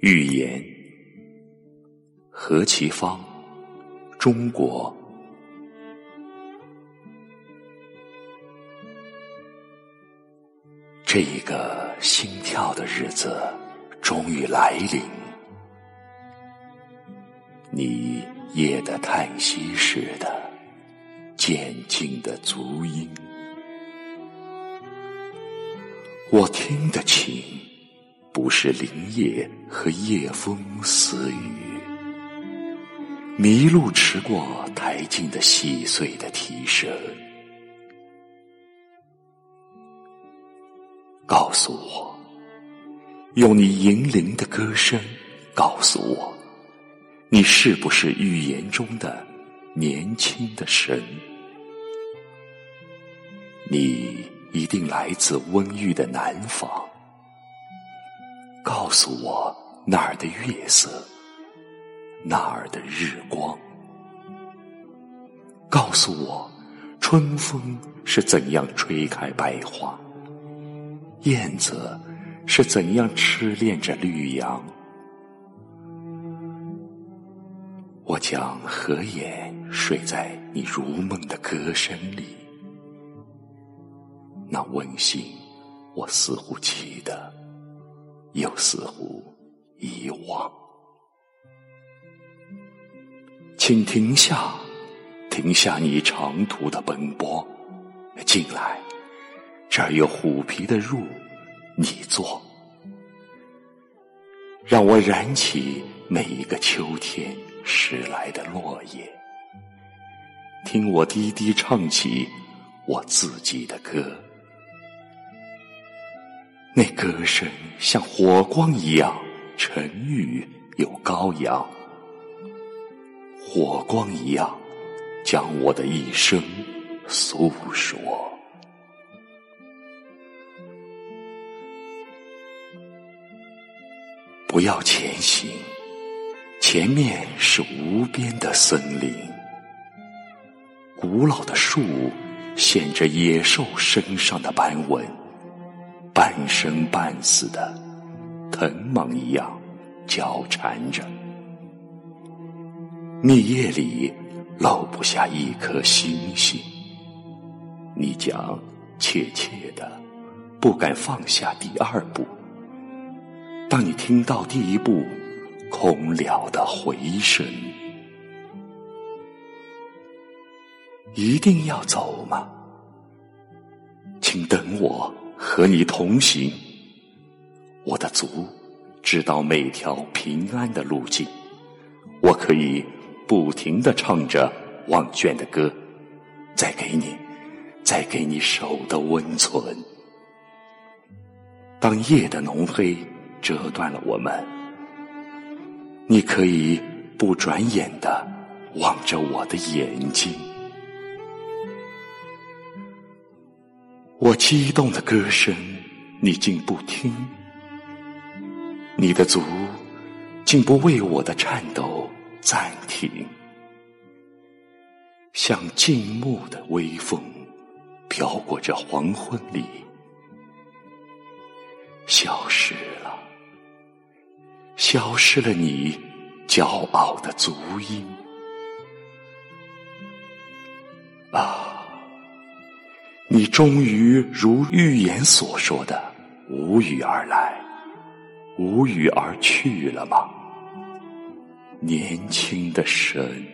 寓言，何其芳，中国。这一个心跳的日子终于来临，你夜的叹息似的渐进的足音，我听得清。不是林叶和夜风私语，麋鹿驰过台径的细碎的啼声。告诉我，用你银铃的歌声，告诉我，你是不是预言中的年轻的神？你一定来自温郁的南方。告诉我那儿的月色，那儿的日光。告诉我，春风是怎样吹开白花，燕子是怎样痴恋着绿杨。我将合眼睡在你如梦的歌声里，那温馨，我似乎记得。又似乎遗忘，请停下，停下你长途的奔波，进来，这儿有虎皮的褥，你坐，让我燃起每一个秋天拾来的落叶，听我低低唱起我自己的歌。那歌声像火光一样沉郁又高扬，火光一样将我的一生诉说。不要前行，前面是无边的森林，古老的树显着野兽身上的斑纹。半生半死的藤蔓一样交缠着，密叶里漏不下一颗星星。你将怯怯的不敢放下第二步。当你听到第一步空了的回声，一定要走吗？请等我。和你同行，我的足知道每条平安的路径，我可以不停的唱着忘倦的歌，再给你，再给你手的温存。当夜的浓黑折断了我们，你可以不转眼的望着我的眼睛。我激动的歌声，你竟不听；你的足竟不为我的颤抖暂停。像静穆的微风，飘过这黄昏里，消失了，消失了你骄傲的足音啊！你终于如预言所说的，无语而来，无语而去了吗？年轻的神。